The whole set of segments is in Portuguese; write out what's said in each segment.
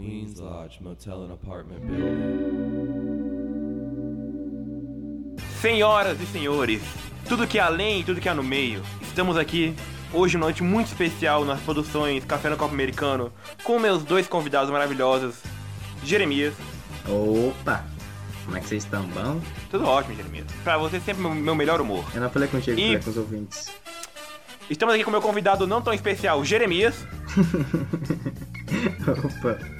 Queens Lodge Motel and Apartment Building. Senhoras e senhores, tudo que é além e tudo que é no meio, estamos aqui hoje uma noite muito especial nas produções Café no Copo Americano com meus dois convidados maravilhosos, Jeremias. Opa! Como é que vocês estão? Bom? Tudo ótimo, Jeremias. Pra você sempre meu, meu melhor humor. Eu não falei contigo, E- falei com os ouvintes. Estamos aqui com meu convidado não tão especial, Jeremias, Opa!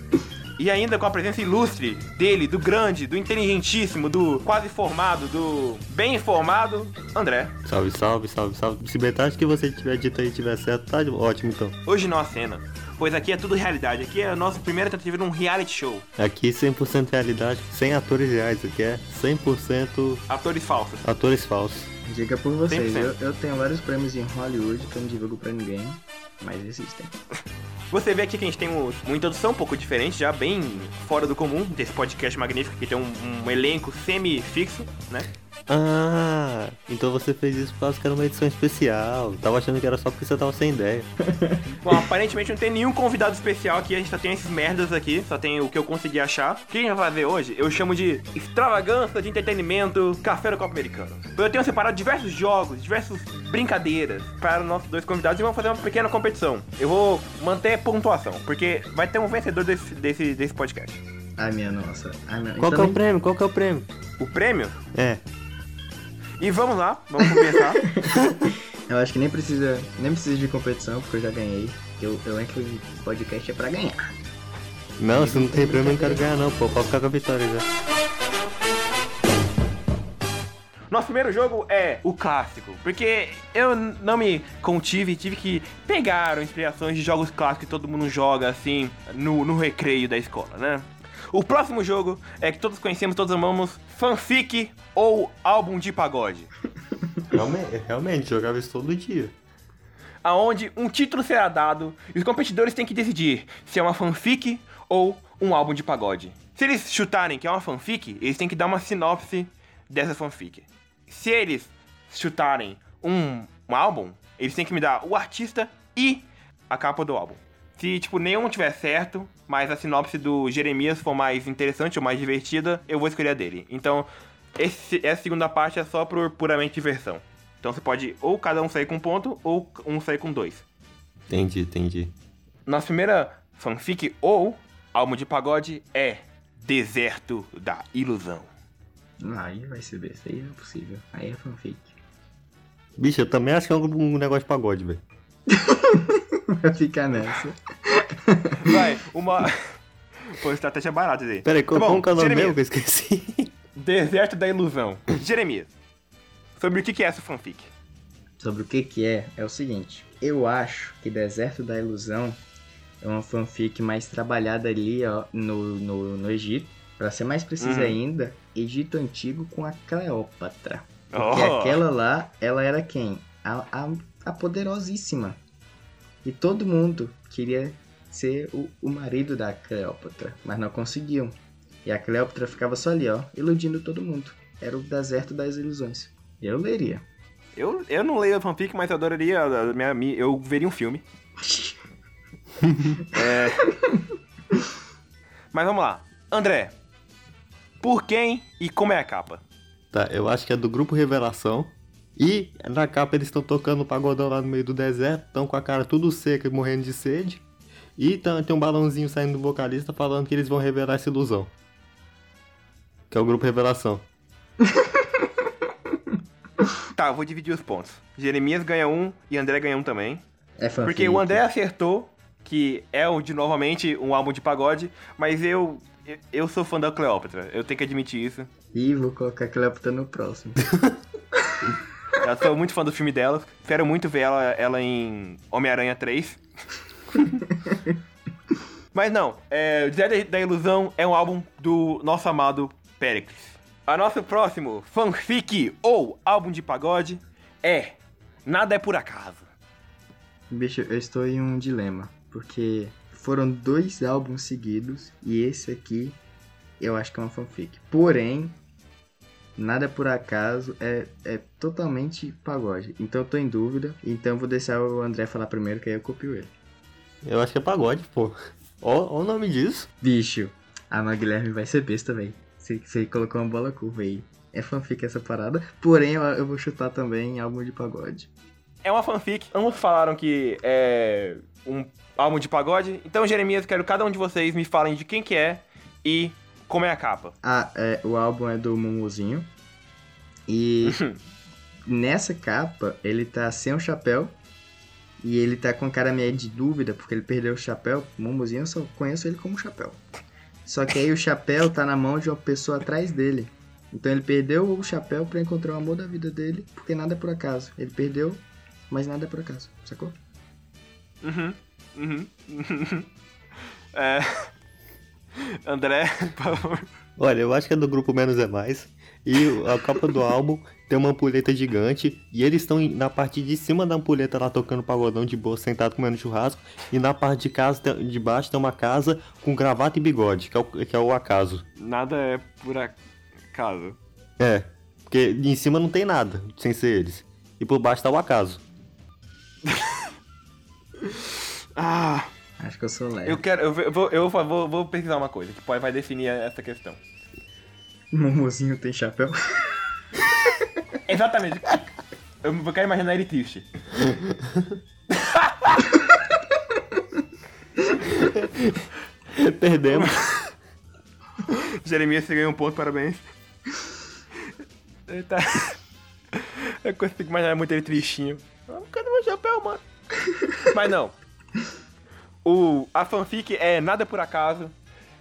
E ainda com a presença ilustre dele, do grande, do inteligentíssimo, do quase formado, do bem informado, André. Salve, salve, salve, salve. Se metade que você tiver dito aí tiver certo, tá ótimo então. Hoje não há cena, pois aqui é tudo realidade. Aqui é a nossa primeira tentativa de um reality show. Aqui 100% realidade, sem atores reais, aqui é 100% Atores falsos. atores falsos. Diga por vocês, 100%. eu, eu tenho vários prêmios em Hollywood que eu não divulgo pra ninguém, mas existem. Você vê aqui que a gente tem um- uma introdução um pouco diferente, já bem fora do comum desse podcast magnífico, que tem um, um elenco semi-fixo, né? Ah, então você fez isso por causa que era uma edição especial. Tava achando que era só porque você tava sem ideia. Bom, aparentemente não tem nenhum convidado especial aqui, a gente só tem esses merdas aqui, só tem o que eu consegui achar. O que a gente vai fazer hoje? Eu chamo de extravagância de entretenimento café no copo americano. Eu tenho separado diversos jogos, diversas brincadeiras para os nossos dois convidados e vamos fazer uma pequena competição. Eu vou manter pontuação, porque vai ter um vencedor desse, desse, desse podcast. Ai minha nossa. Ai, minha... Qual que é o prêmio? Qual que é o prêmio? O prêmio? É, E vamos lá, vamos começar. Eu acho que nem precisa, nem precisa de competição, porque eu já ganhei. Eu, eu entro em podcast é pra ganhar. não, se não tem prêmio eu não quero ganhar não, pô. Pode ficar com a vitória já. Nosso primeiro jogo é o clássico, porque eu não me contive, tive que pegar inspirações de jogos clássicos que todo mundo joga assim no, no recreio da escola, né? O próximo jogo é que todos conhecemos, todos amamos, fanfic ou álbum de pagode, Realmente, realmente, jogava isso todo dia. aonde um título será dado e os competidores têm que decidir se é uma fanfic ou um álbum de pagode. Se eles chutarem que é uma fanfic, eles têm que dar uma sinopse dessa fanfic. Se eles chutarem um, um álbum, eles têm que me dar o artista e a capa do álbum. Se, tipo, nenhum tiver certo, mas a sinopse do Jeremias for mais interessante ou mais divertida, eu vou escolher a dele. Então, esse- essa segunda parte é só por puramente diversão. Então você pode ou cada um sair com um ponto, ou um sair com dois. Entendi, entendi. Nossa primeira fanfic ou álbum de pagode é Deserto da Ilusão. Aí vai ser besta, aí não é possível. Aí é fanfic. Bicho, eu também acho que é um negócio de pagode, velho. Vai ficar nessa. Vai, uma. Pô, estratégia barata aí. Pera aí, Tá bom, é nome Jeremias. meu que eu esqueci? Deserto da Ilusão. Jeremias, sobre o que que é essa fanfic? Sobre o que que é, é o seguinte. Eu acho que Deserto da Ilusão é uma fanfic mais trabalhada ali, ó, no, no, no Egito. Pra ser mais preciso Uhum. ainda, Egito Antigo com a Cleópatra. Porque Oh. aquela lá, ela era quem? A, a, a poderosíssima. E todo mundo queria ser o, o marido da Cleópatra, mas não conseguiam. E a Cleópatra ficava só ali, ó, iludindo todo mundo. Era o deserto das ilusões. Eu leria. Eu, eu não leio a fanfic, mas eu adoraria. a minha- mi- eu veria um filme. É. Mas vamos lá. André, por quem e como é a capa? Tá, eu acho que é do grupo Revelação. E na capa eles estão tocando um pagodão lá no meio do deserto, estão com a cara tudo seca e morrendo de sede. E tem um balãozinho saindo do vocalista falando que eles vão revelar essa ilusão. Que é o grupo Revelação. Tá, eu vou dividir os pontos. Jeremias ganha um e André ganha um também. É fanfic. Porque o André acertou que é o de novamente um álbum de pagode, mas eu eu- eu sou fã da Cleópatra, eu tenho que admitir isso. Ih, vou colocar a Cleópatra no próximo. Eu sou muito fã do filme dela, espero muito ver ela, ela em Homem-Aranha 3. mas não, é, o Deserto da Ilusão é um álbum do nosso amado Pericles. A nosso próximo fanfic ou álbum de pagode é Nada é por acaso. Bicho, eu estou em um dilema. Porque foram dois álbuns seguidos e esse aqui eu acho que é uma fanfic. Porém, nada por acaso é, é totalmente pagode. Então eu tô em dúvida. Então eu vou deixar o André falar primeiro, que aí eu copio ele. Eu acho que é pagode, pô. Ó, ó o nome disso. Bicho, a Ana Guilherme vai ser besta, velho. Você, você colocou uma bola curva aí. É fanfic essa parada. Porém, eu, eu vou chutar também álbum de pagode. É uma fanfic. Ambos falaram que é um álbum de pagode. Então, Jeremias, quero que cada um de vocês me falem de quem que é e como é a capa. Ah, é, o álbum é do Mumuzinho. E nessa capa, ele tá sem o chapéu. E ele tá com cara meio de dúvida, porque ele perdeu o chapéu. O Mumuzinho eu só conheço ele como chapéu. Só que aí o chapéu tá na mão de uma pessoa atrás dele. Então ele perdeu o chapéu pra encontrar o amor da vida dele, porque nada é por acaso. Ele perdeu, mas nada é por acaso, sacou? Uhum. Uhum. é... André, por favor. Olha, eu acho que é do grupo Menos é Mais. E a capa do álbum tem uma ampulheta gigante. E eles estão na parte de cima da ampulheta lá tocando pagodão de boa, sentado comendo churrasco. E na parte de casa, de baixo, tem uma casa com gravata e bigode, que é o, que é o acaso. Nada é por acaso. É, porque em cima não tem nada, sem ser eles. E por baixo tá o acaso. Ah, Acho que eu sou leve. eu quero. Eu vou, eu vou, vou, vou pesquisar uma coisa que pode, vai definir essa questão. O Mumuzinho tem chapéu? Exatamente. Eu quero imaginar ele triste. Perdemos. Jeremias, você ganhou um ponto, parabéns. Ele tá... Eu consigo imaginar muito ele tristinho. Cadê meu chapéu, mano? Mas não. O, a fanfic é nada por acaso.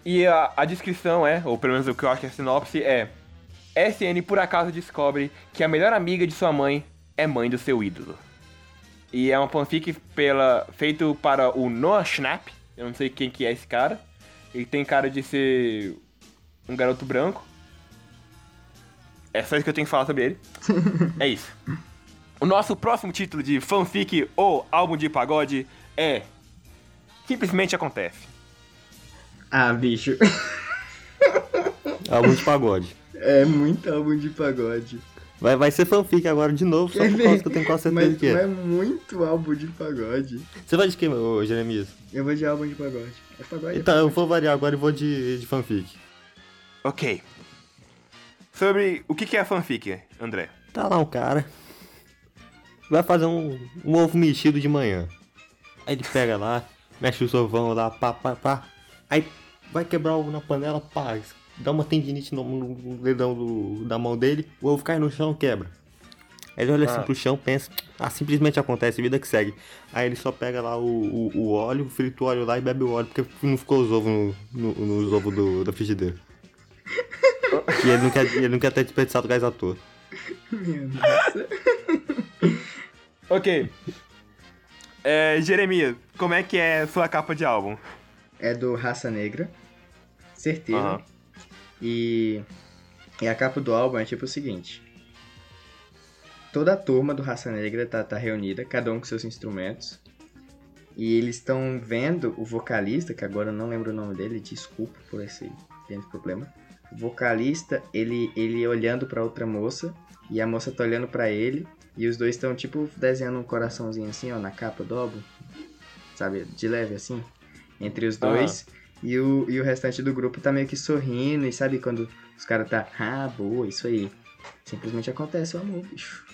E a, a descrição é, ou pelo menos o que eu acho que é a sinopse é... SN por acaso descobre que a melhor amiga de sua mãe é mãe do seu ídolo. E é uma fanfic pela, feito para o Noah Schnapp. Eu não sei quem que é esse cara. Ele tem cara de ser um garoto branco. É só isso que eu tenho que falar sobre ele. é isso. O nosso próximo título de fanfic ou álbum de pagode é Simplesmente Acontece. Ah, bicho. Álbum de pagode. É muito álbum de pagode. Vai, vai ser fanfic agora de novo, só por causa que eu tenho quase certeza Mas que é é. muito álbum de pagode. Você vai de quem, ô Jeremias? Eu vou de álbum de pagode. É pagode? Então, eu vou variar agora e vou de, de fanfic. Ok. Sobre o que que é a fanfic, André? Tá lá um cara. Vai fazer um, um ovo mexido de manhã. Aí ele pega lá, mexe os ovão lá, pá, pá, pá. Aí vai quebrar o ovo na panela, pá. Dá uma tendinite no, no dedão do- da mão dele, o ovo cai no chão, quebra. Aí ele olha assim Ah. pro chão, pensa, ah, simplesmente acontece, vida que segue. Aí ele só pega lá o, o, o óleo, frita o óleo lá e bebe o óleo, porque não ficou os ovos no, no, nos ovos do, da frigideira. e ele não, quer, ele não quer ter desperdiçado gás à toa. Minha nossa. Ok. É, Jeremias, como é que é sua capa de álbum? É do Raça Negra. Certeza. Aham. E, e a capa do álbum é tipo o seguinte. Toda a turma do Raça Negra tá, tá reunida, cada um com seus instrumentos. E eles estão vendo o vocalista, que agora eu não lembro o nome dele, desculpa por esse pequeno problema. O vocalista, ele, ele olhando pra outra moça, e a moça tá olhando pra ele, e os dois estão tipo desenhando um coraçãozinho assim, ó, na capa do álbum. Sabe, de leve assim, entre os dois. E o, e o restante do grupo tá meio que sorrindo, e sabe quando os caras tá, ah, boa, isso aí. Simplesmente acontece o amor, bicho.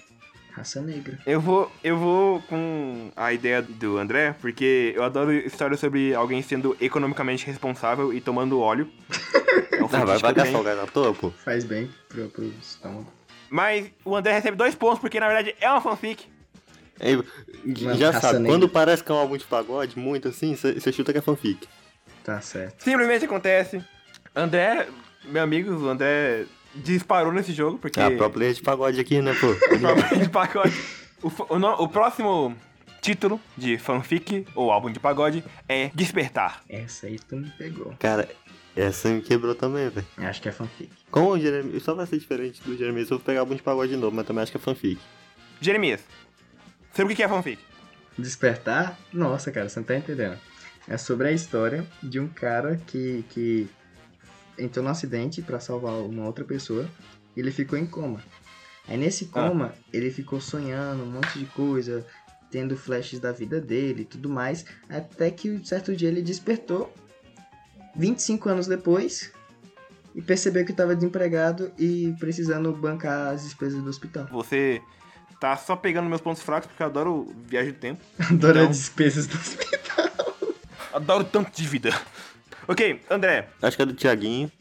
Raça negra. Eu vou, eu vou com a ideia do André, porque eu adoro histórias sobre alguém sendo economicamente responsável e tomando óleo. É um Ah, vai, vai gastar o gás pô. Faz bem pro, pro estômago. Mas o André recebe dois pontos, porque na verdade é uma fanfic. Uma já sabe, negra. quando parece que é um álbum de pagode, muito assim, você chuta que é fanfic. Tá certo. Simplesmente acontece. André, meu amigo, o André disparou nesse jogo, porque. É a própria player de pagode aqui, né, pô? Problema de pagode. O, o o próximo título de fanfic ou álbum de pagode é Despertar. Essa aí tu me pegou. Cara, essa me quebrou também, velho. Acho que é fanfic. Como o Jeremias, só vai ser diferente do Jeremias, eu vou pegar álbum de pagode de novo, mas também acho que é fanfic. Jeremias, sobre o que é fanfic? Despertar? Nossa, cara, você não tá entendendo. É sobre a história de um cara que, que entrou num acidente pra salvar uma outra pessoa e ele ficou em coma. Aí nesse coma, ele ficou sonhando um monte de coisa, tendo flashes da vida dele e tudo mais, até que um certo dia ele despertou 25 anos depois e percebeu que estava desempregado e precisando bancar as despesas do hospital. Você tá só pegando meus pontos fracos porque eu adoro viagem do tempo. Adoro Então- as despesas do hospital. Adoro tanto de vida. Ok, André. Acho que é do Tiaguinho.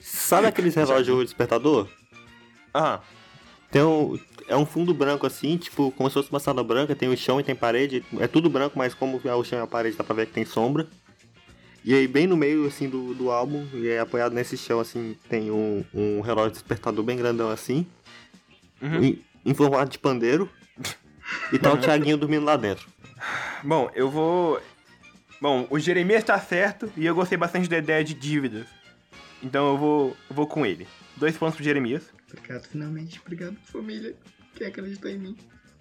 Sabe aqueles relógios despertador? Aham. Tem um, é um fundo branco assim, tipo, como se fosse uma sala branca, tem o chão e tem parede. É tudo branco, mas como é o chão e a parede dá pra ver que tem sombra. E aí bem no meio assim do, do álbum, e aí apoiado nesse chão assim, tem um, um relógio despertador bem grandão assim, Uhum. em, em formato de pandeiro. E tá o Thiaguinho dormindo lá dentro. Bom, eu vou. Bom, o Jeremias tá certo e eu gostei bastante da ideia de dívidas. Então eu vou, eu vou com ele. Dois pontos pro Jeremias. Obrigado, finalmente. Obrigado, família, que acreditou em mim.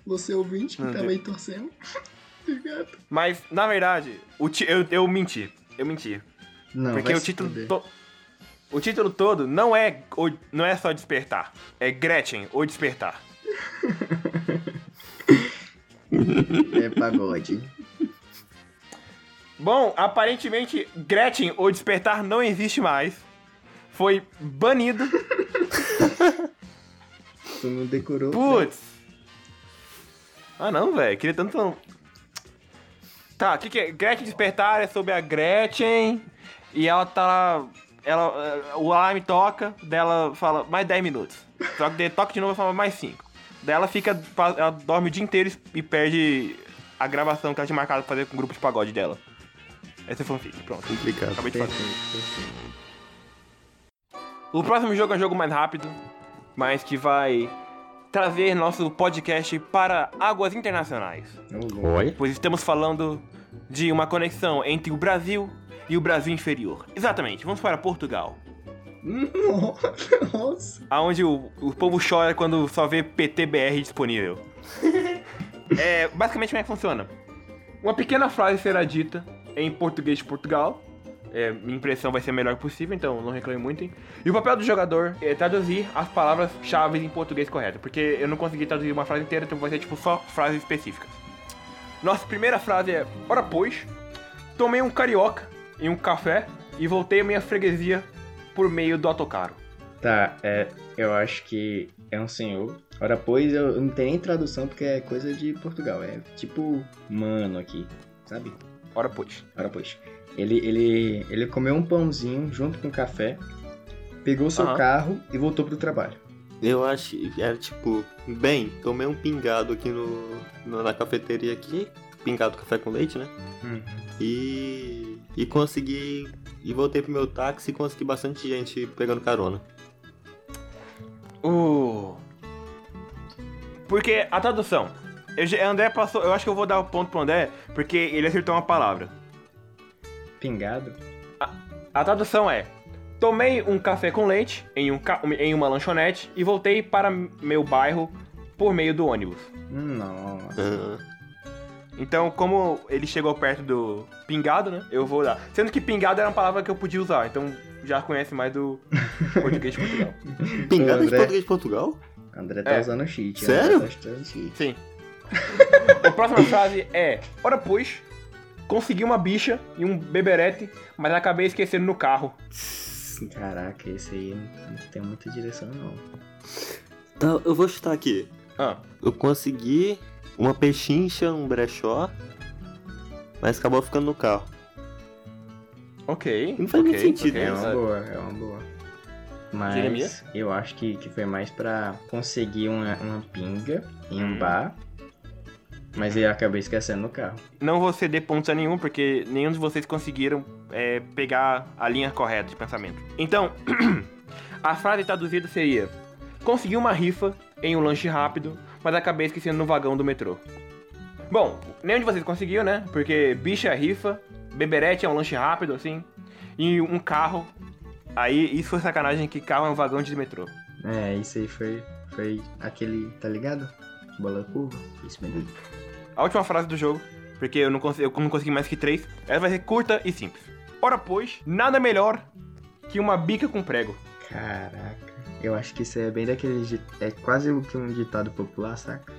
Você ouvinte que Não, tava Deus. aí torcendo. Obrigado. Mas, na verdade, o ti- eu, eu menti. Eu menti. Não, Porque o título. to- O título todo não é, o- não é só despertar. É Gretchen, ou despertar. É pagode. Bom, aparentemente, Gretchen, ou despertar, não existe mais. Foi banido. Tu não decorou. Putz. Ah não, velho. Queria tanto. Tá, o que, que é? Gretchen Despertar é sobre a Gretchen. E ela tá lá. Ela, eh, o alarme toca, dela fala mais 10 minutos. Só que daí toca de novo e fala mais 5. Daí ela fica. Ela dorme o dia inteiro e perde a gravação que ela tinha marcado pra fazer com o grupo de pagode dela. Essa é fanfic, pronto. Complicado. Acabei de fazer. O próximo jogo é um jogo mais rápido, mas que vai trazer nosso podcast para águas internacionais. Oi? Pois estamos falando de uma conexão entre o Brasil e o Brasil inferior. Exatamente, vamos para Portugal. Nossa. Aonde o, o povo chora quando só vê PTBR disponível. é, basicamente como é que funciona? Uma pequena frase será dita em português de Portugal. É, minha impressão vai ser a melhor possível, então não reclame muito. hein? E o papel do jogador é traduzir as palavras-chave em português correto. Porque eu não consegui traduzir uma frase inteira, então vai ser tipo só frases específicas. Nossa primeira frase é: Ora pois, tomei um carioca e um café e voltei à minha freguesia por meio do autocarro. Tá, é, eu acho que é um senhor. Ora, pois eu não tenho nem tradução porque é coisa de Portugal. É tipo mano aqui, sabe? Ora pois. Ora, pois. Ele, ele, ele comeu um pãozinho junto com café, pegou seu Aham. carro e voltou pro trabalho. Eu acho que era tipo, bem, tomei um pingado aqui no, no- na cafeteria aqui, pingado café com leite, né? E e consegui e voltei pro meu táxi e consegui bastante gente pegando carona. O. Porque a tradução. Eu, já- André passou. Eu acho que eu vou dar o ponto pro André, porque ele acertou uma palavra. Pingado? A tradução é: Tomei um café com leite em, um ca- em uma lanchonete e voltei para meu bairro por meio do ônibus. Nossa. Ah, Então, como ele chegou perto do pingado, né? Eu vou dar. Sendo que pingado era uma palavra que eu podia usar, então já conhece mais do português de Portugal. pingado de André. português de Portugal? André tá É. usando cheat. Sério? André tá usando cheat. Sim. a próxima frase é: Ora, pois, consegui uma bicha e um beberete, mas acabei esquecendo no carro. Caraca, esse aí não tem muita direção, não. Então, eu vou chutar aqui. Ah, Eu consegui uma pechincha, um brechó, mas acabou ficando no carro. ok. Não faz ok, muito sentido, ok. É uma Ah, boa, é uma boa. Mas Jeremias? eu acho que, que foi mais pra conseguir uma, uma pinga em um Hum. bar. Mas eu acabei esquecendo no carro. Não vou ceder pontos a nenhum, porque nenhum de vocês conseguiram é, pegar a linha correta de pensamento. Então, a frase traduzida seria: Consegui uma rifa em um lanche rápido, mas acabei esquecendo no vagão do metrô. Bom, nenhum de vocês conseguiu, né? Porque bicha é rifa, beberete é um lanche rápido, assim, e um carro. Aí, isso foi sacanagem, que carro é um vagão de metrô. É, isso aí foi, foi aquele, tá ligado? Bola curva. Isso mesmo. A última frase do jogo, porque eu não, consegui, eu não consegui mais que três, ela vai ser curta e simples. Ora, pois, nada melhor que uma bica com prego. Caraca. Eu acho que isso é bem daquele. É quase o que um ditado popular, saca?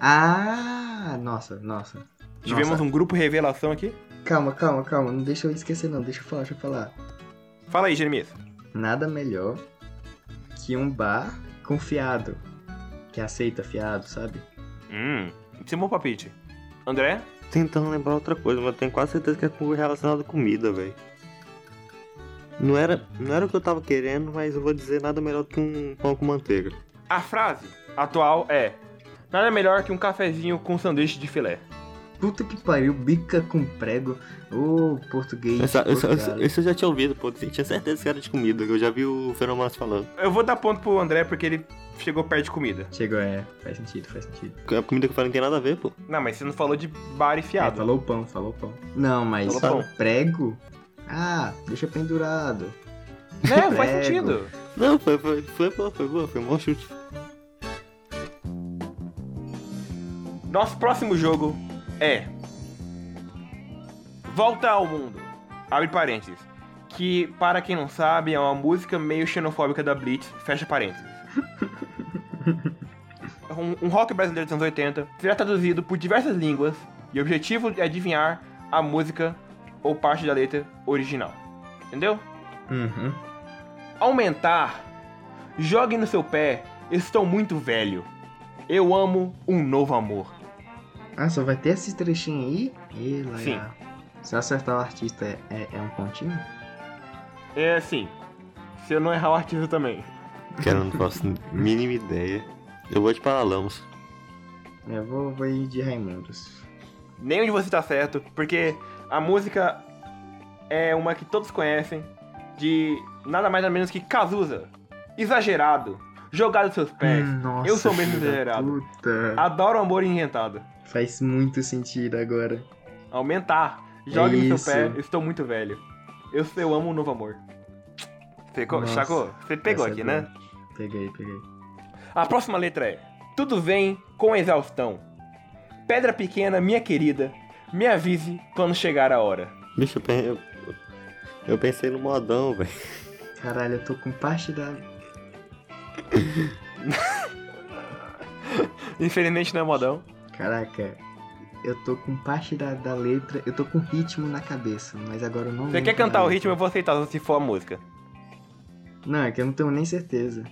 Ah! Nossa, nossa. Tivemos Nossa. um grupo revelação aqui. Calma, calma, calma. Não deixa eu esquecer, não. Deixa eu falar, deixa eu falar. Fala aí, Jeremias. Nada melhor que um bar com fiado. Que aceita fiado, sabe? Hum, esse bom palpite. André? Tentando lembrar outra coisa, mas tenho quase certeza que é relacionado à comida, velho. Não era, não era o que eu tava querendo, mas eu vou dizer nada melhor do que um pão com manteiga. A frase atual é: Nada melhor que um cafezinho com sanduíche de filé. Puta que pariu, bica com prego. Ô, português. Essa, essa, essa- esse eu já tinha ouvido, pô. Eu tinha certeza que era de comida, que eu já vi o Fenomenal falando. Eu vou dar ponto pro André porque ele chegou perto de comida. Chegou, é. Faz sentido, faz sentido. A comida que eu falei não tem nada a ver, pô. Não, mas você não falou de bar e É, fiado. falou pão, falou pão. Não, mas Falou pão. prego? Ah, deixa pendurado. Né, faz sentido. Não, foi, foi, foi boa, foi boa, foi um bom chute. Nosso próximo jogo é Volta ao Mundo. Abre parênteses. Que, para quem não sabe, é uma música meio xenofóbica da Blitz. Fecha parênteses. um, um rock brasileiro dos anos 80 será traduzido por diversas línguas e o objetivo é adivinhar a música ou parte da letra original. Entendeu? Uhum. Aumentar. Jogue no seu pé. Estou muito velho. Eu amo um novo amor. Ah, só vai ter esse trechinho aí? E lá, Sim. Se eu acertar o artista, é, é, é um pontinho? É assim. Se eu não errar o artista também. Que eu não faço a mínima ideia. Eu vou de Paralamas. Eu vou, vou ir de Raimundos. Nenhum de vocês tá certo, porque a música é uma que todos conhecem, de nada mais nada menos que Cazuza. Exagerado. Jogado aos seus pés. Hum, Nossa, eu sou mesmo exagerado. Puta. Adoro amor inventado. Faz muito sentido agora. Aumentar. Jogue no Isso. seu pé. Estou muito velho. Eu, eu amo um novo amor. Você, co- Nossa, sacou? Você pegou aqui, é né? Peguei, peguei. A próxima letra é: Tudo vem com exaustão. Pedra pequena, minha querida, me avise quando chegar a hora. Bicho, eu, eu pensei no modão, velho. Caralho, eu tô com parte da. Infelizmente não é modão. Caraca, eu tô com parte da, da letra. Eu tô com ritmo na cabeça, mas agora eu não Você quer cantar da o ritmo, eu vou aceitar se for a música. Não, é que eu não tenho nem certeza.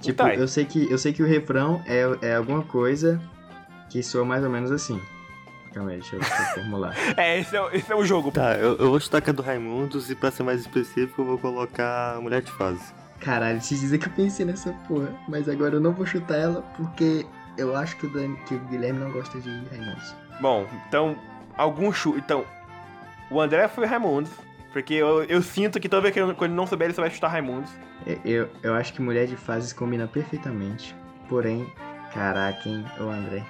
Tipo, Tá. eu sei que eu sei que o refrão é, é alguma coisa que soa mais ou menos assim. Calma aí, deixa eu, deixa eu formular. É, esse é, o- esse é o jogo. Tá, eu, eu vou chutar que é do Raimundos e pra ser mais específico eu vou colocar Mulher de Fase. Caralho, te dizer que eu pensei nessa porra, mas agora eu não vou chutar ela porque eu acho que o, Dan, que o Guilherme não gosta de Raimundos. Bom, então, algum chute. Então, o André foi Raimundos. Porque eu, eu sinto que toda vez que eu- quando ele não souber, ele só vai chutar Raimundos. Eu, eu, eu acho que Mulher de Fases combina perfeitamente. Porém, caraca, hein, ô André.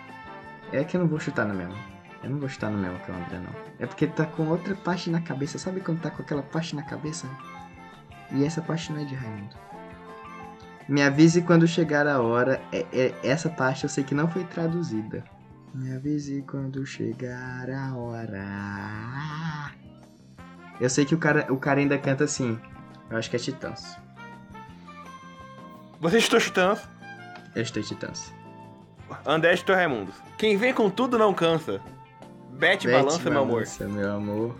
É que eu não vou chutar no mesmo. Eu não vou chutar no mesmo que o André, não. É porque tá com outra parte na cabeça. Sabe quando tá com aquela parte na cabeça? E essa parte não é de Raimundo. Me avise quando chegar a hora. É, é- essa parte eu sei que não foi traduzida. Me avise quando chegar a hora. Eu sei que o cara, o cara ainda canta assim. Eu acho que é Titãs. Você chutou chutando, Eu estou Titãs. André chutou Raimundos. Quem vem com tudo não cansa. Bete, Bete, balança, meu amor. balança, meu amor.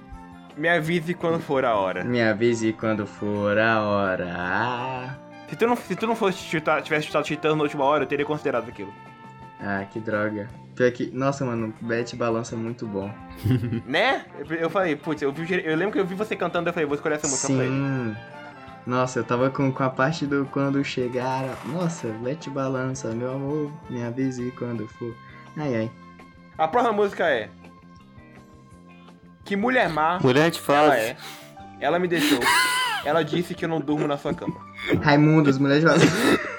Me avise quando for a hora. Me avise quando for a hora. Se tu não, se tu não fosse chutar, tivesse chutado Titãs na última hora, eu teria considerado aquilo. ah, que droga. Pior que, nossa, mano, Bet balança é muito bom. né? Eu, eu falei, putz, eu, vi, eu lembro que eu vi você cantando, eu falei, vou escolher essa música pra ele. Sim. Nossa, eu tava com, com a parte do quando chegar. Nossa, Bet balança, meu amor. Me avise quando for. Ai, ai. A próxima música é. Que mulher má Mulher de ela Fase. é. Ela me deixou. Ela disse que eu não durmo na sua cama. Raimundos, mulher de.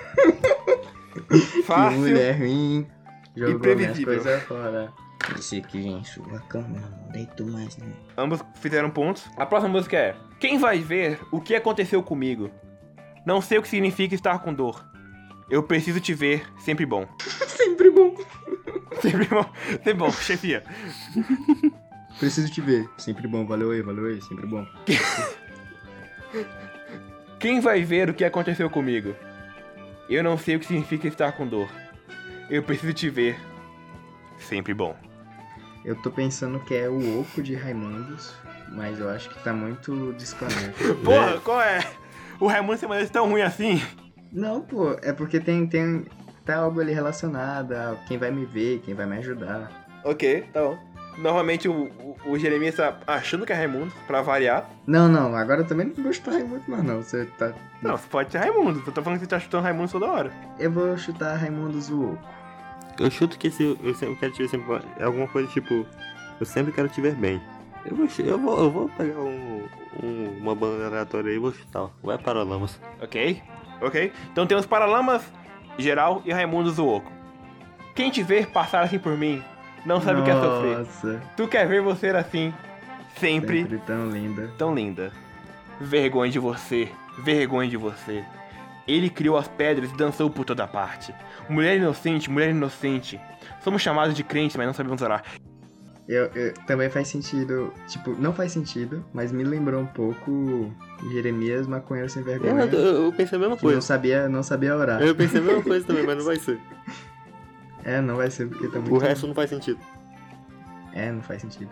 Que Fácil. mulher ruim. Jogou Imprevisível. coisas fora. Disse que em sua cama não deito mais, né? Ambos fizeram pontos. A próxima música é: Quem vai ver o que aconteceu comigo? Não sei o que significa estar com dor. Eu preciso te ver, sempre bom. Sempre bom. Sempre bom, sempre bom, chefia. Preciso te ver. Sempre bom, valeu aí, valeu aí, sempre bom. Quem vai ver o que aconteceu comigo? Eu não sei o que significa estar com dor. Eu preciso te ver, sempre bom. Eu tô pensando que é o Oco de Raimundos. mas eu acho que tá muito desconexo. Porra, qual é? O Raimundo sem maneira tão ruim assim? Não, pô, é porque tem, tem tá algo ali relacionado a quem vai me ver, quem vai me ajudar. Ok, tá bom. Normalmente o, o, o Jeremias tá achando que é Raimundo, pra variar. Não, não, agora eu também não vou chutar Raimundo mais não. Você tá. Não, você pode ser Raimundo. Eu tô falando que você tá chutando Raimundo toda hora. Eu vou chutar Raimundo Zuoco. Eu chuto que esse, eu sempre quero te ver sempre. É alguma coisa tipo. Eu sempre quero te ver bem. Eu vou, eu vou, eu vou pegar um, um- uma banda aleatória aí e vou chutar. ó. Vai Paralamas. Ok, ok. Então temos Paralamas, Geral e Raimundo Zuoco. Quem te ver passar assim por mim, não sabe o que é sofrer. Nossa, Tu quer ver você assim, sempre, sempre tão linda. tão linda. Vergonha de você, vergonha de você. Ele criou as pedras e dançou por toda parte. Mulher inocente, mulher inocente. Somos chamados de crentes, mas não sabemos orar. Eu, eu- também faz sentido, tipo, não faz sentido, mas me lembrou um pouco Jeremias Maconheiro Sem Eu, Vergonha. eu- eu pensei a mesma que não coisa. sabia, não sabia orar. Eu pensei a mesma coisa também, mas não vai ser. É, não vai ser porque tá muito... O resto não faz sentido. É, não faz sentido.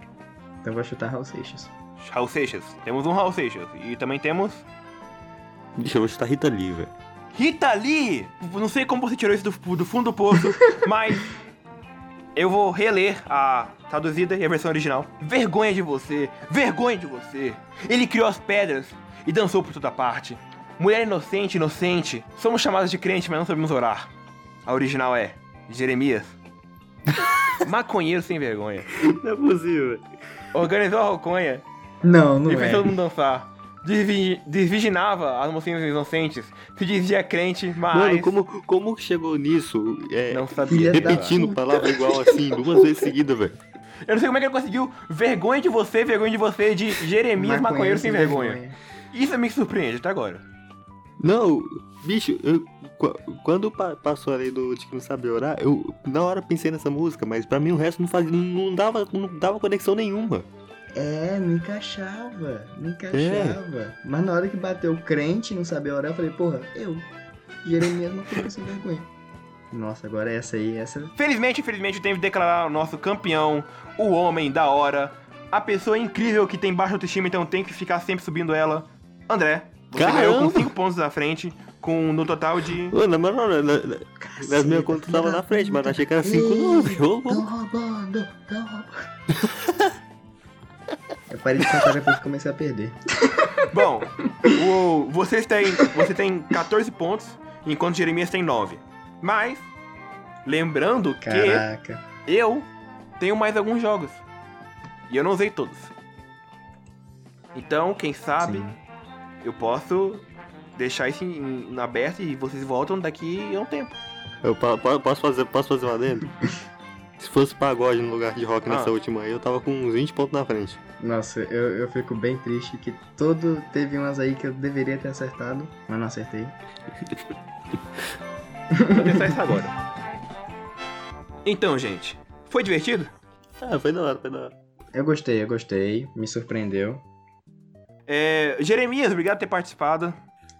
Então eu vou chutar Raul Seixas. Raul Seixas. Temos um Raul Seixas. E também temos Deixa eu vou chutar Rita Lee, velho. Rita Lee! Não sei como você tirou isso do, do fundo do poço, mas eu vou reler a traduzida e a versão original. Vergonha de você, vergonha de você. Ele criou as pedras e dançou por toda parte. Mulher inocente, inocente. Somos chamados de crente, mas não sabemos orar. A original é Jeremias. Maconheiro sem vergonha. Não é possível, velho. Organizou a roconha Não, não e fez é. todo mundo dançar. Desvi- Desvirginava as mocinhas inocentes. Se dizia crente, mas. Mano, como, como que chegou nisso? É, Não sabia. Da repetindo puta. palavra igual assim, duas vezes seguidas, velho. Eu não sei como é que ele conseguiu vergonha de você, vergonha de você, de Jeremias Maconheiro, sem vergonha. Isso me surpreende até agora. Não, bicho, eu- qu- quando pa- passou ali do de que não sabe orar, eu na hora pensei nessa música, mas pra mim o resto não fazia, não dava, não dava conexão nenhuma. É, não encaixava, não encaixava. Mas na hora que bateu crente, não sabia orar, eu falei, porra, eu, Jeremias Maconheiro Sem Vergonha. Nossa, agora essa aí, essa... Felizmente, infelizmente, eu tenho que declarar o nosso campeão, o homem da hora, a pessoa incrível que tem baixa autoestima, então tem que ficar sempre subindo ela. André, você Caramba! ganhou com 5 pontos à frente, com no total de. Ô, na moral, na, na, na- nas minhas contas tava na frente, mas achei que era 5 não. Ô, Tão roubando, tão roubando. eu parei de contar depois que comecei a perder. Bom, o, vocês têm, você tem 14 pontos, enquanto Jeremias tem 9. Mas, lembrando que. Caraca. Eu tenho mais alguns jogos. E eu não usei todos. Então, quem sabe, Sim. Eu posso deixar isso em, em aberto e vocês voltam daqui a um tempo. Eu po- posso fazer, posso fazer lá dentro? Se fosse pagode no lugar de rock nessa Ah. última aí, eu tava com uns 20 pontos na frente. Nossa, eu, eu fico bem triste que todo teve umas aí que eu deveria ter acertado, mas não acertei. Vou testar isso agora. Então, gente, foi divertido? Ah, foi da hora, foi da hora. Eu gostei, eu gostei, me surpreendeu. É, Jeremias, obrigado por ter participado.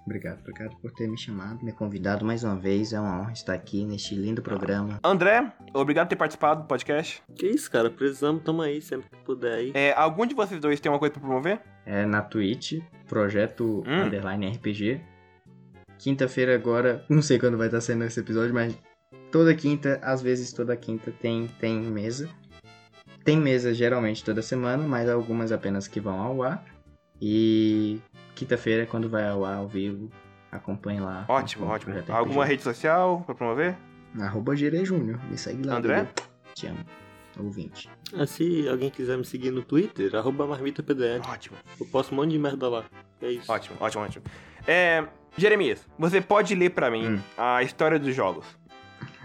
Obrigado, obrigado por ter me chamado, me convidado mais uma vez. É uma honra estar aqui neste lindo programa. André, obrigado por ter participado do podcast. Que isso, cara, precisamos, tamo aí, sempre que puder aí. É, algum de vocês dois tem uma coisa pra promover? É na Twitch, projeto Hum. underline RPG. Quinta-feira agora, não sei quando vai estar sendo esse episódio, mas toda quinta, às vezes toda quinta tem, tem mesa. Tem mesa geralmente toda semana, mas algumas apenas que vão ao ar. E quinta-feira, quando vai ao ar ao vivo, acompanhe lá. Ótimo, ótimo. Alguma RPG. rede social pra promover? Arroba Gire Júnior, me segue lá. André? Dudu. Te amo. Ouvinte. Ah, se alguém quiser me seguir no Twitter, arroba marmitapdl. Ótimo. Eu posto um monte de merda lá. É isso. Ótimo, ótimo, ótimo. É, Jeremias, você pode ler pra mim Hum. a história dos jogos.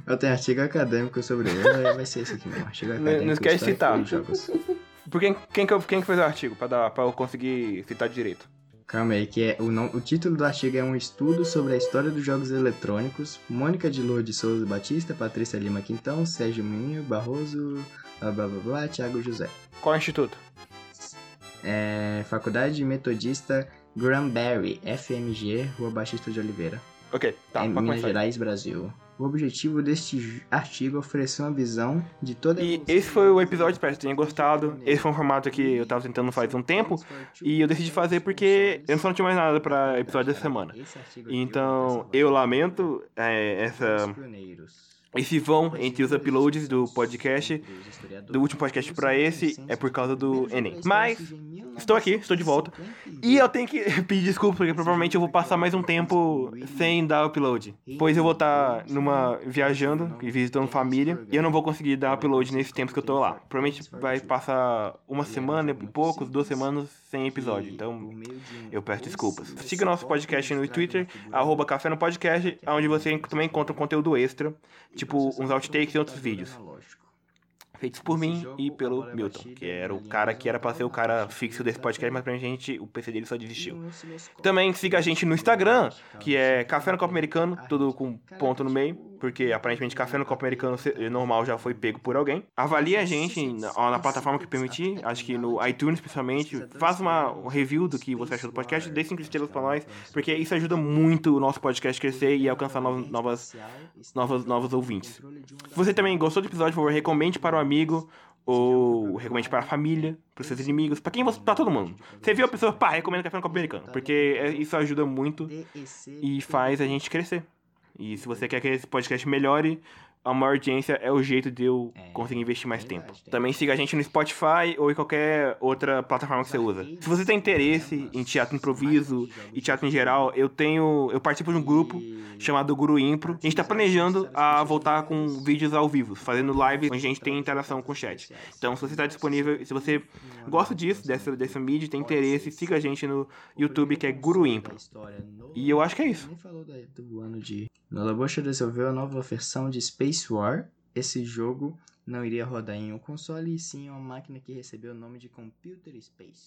Eu tenho artigo acadêmico sobre ele, vai- vai ser esse aqui mesmo. Artigo Não- acadêmico. não esquece de citar. dos jogos. Por quem, quem, que, eu- quem que fez o artigo? Pra, dar, pra eu conseguir citar direito. Calma aí, que é, o, o título do artigo é um estudo sobre a história dos jogos eletrônicos. Mônica de Lourdes Souza Batista, Patrícia Lima Quintão, Sérgio Minho, Barroso, blá blá blá blá, Thiago José. Qual é instituto? É, Faculdade Metodista Granberry, FMG, Rua Batista de Oliveira. Ok, tá, em Minas começar. Gerais, Brasil. O objetivo deste artigo é oferecer uma visão de toda a E esse foi o episódio, espero que tenha gostado. Esse foi um formato que eu tava tentando faz um tempo. E eu decidi fazer porque eu só não tinha mais nada pra episódio dessa semana. Então, eu lamento é, essa, esse vão entre os uploads do podcast, do último podcast pra esse, é por causa do Enem. Mas, estou aqui, estou de volta. E eu tenho que pedir desculpa, porque provavelmente eu vou passar mais um tempo sem dar upload. Pois eu vou estar numa viajando e visitando família, e eu não vou conseguir dar upload nesse tempo que eu tô lá. Provavelmente vai passar uma semana poucos, duas semanas sem episódio. Então, eu peço desculpas. Siga nosso podcast no Twitter, arroba Café no Podcast, onde você também encontra conteúdo extra, tipo uns outtakes e outros vídeos. Feitos por mim e pelo Milton, que era o cara que era pra ser o cara fixo desse podcast, mas pra gente o PC dele só desistiu. Também siga a gente no Instagram, que é Café no Copo Americano, tudo com ponto no meio, porque aparentemente Café no Copo Americano normal já foi pego por alguém. Avalie a gente na, na plataforma que permitir, acho que no iTunes principalmente. Faça uma um review do que você achou do podcast, dê cinco estrelas pra nós, porque isso ajuda muito o nosso podcast crescer e alcançar novas, novas, novas, novos ouvintes. Se você também gostou do episódio, por favor, recomende para um amigo ou recomende para a família, para os seus inimigos, para quem você, para todo mundo. Você viu a pessoa, pá, recomenda café no copo americano, porque é- isso ajuda muito e faz a gente crescer. E se você quer que esse podcast melhore, a maior audiência é o jeito de eu conseguir investir mais tempo. Também siga a gente no Spotify ou em qualquer outra plataforma que você usa. Se você tem interesse em teatro improviso e teatro em geral, eu tenho, eu participo de um grupo chamado Guru Impro. A gente tá planejando a voltar com vídeos ao vivo, fazendo lives onde a gente tem interação com o chat. Então, se você está disponível, se você gosta disso, dessa, dessa mídia, tem interesse, siga a gente no YouTube, que é Guru Impro. E eu acho que é isso. Nem falou do ano de. Bocha desenvolveu a nova versão de Space War. Esse jogo não iria rodar em um console, e sim em uma máquina que recebeu o nome de Computer Space.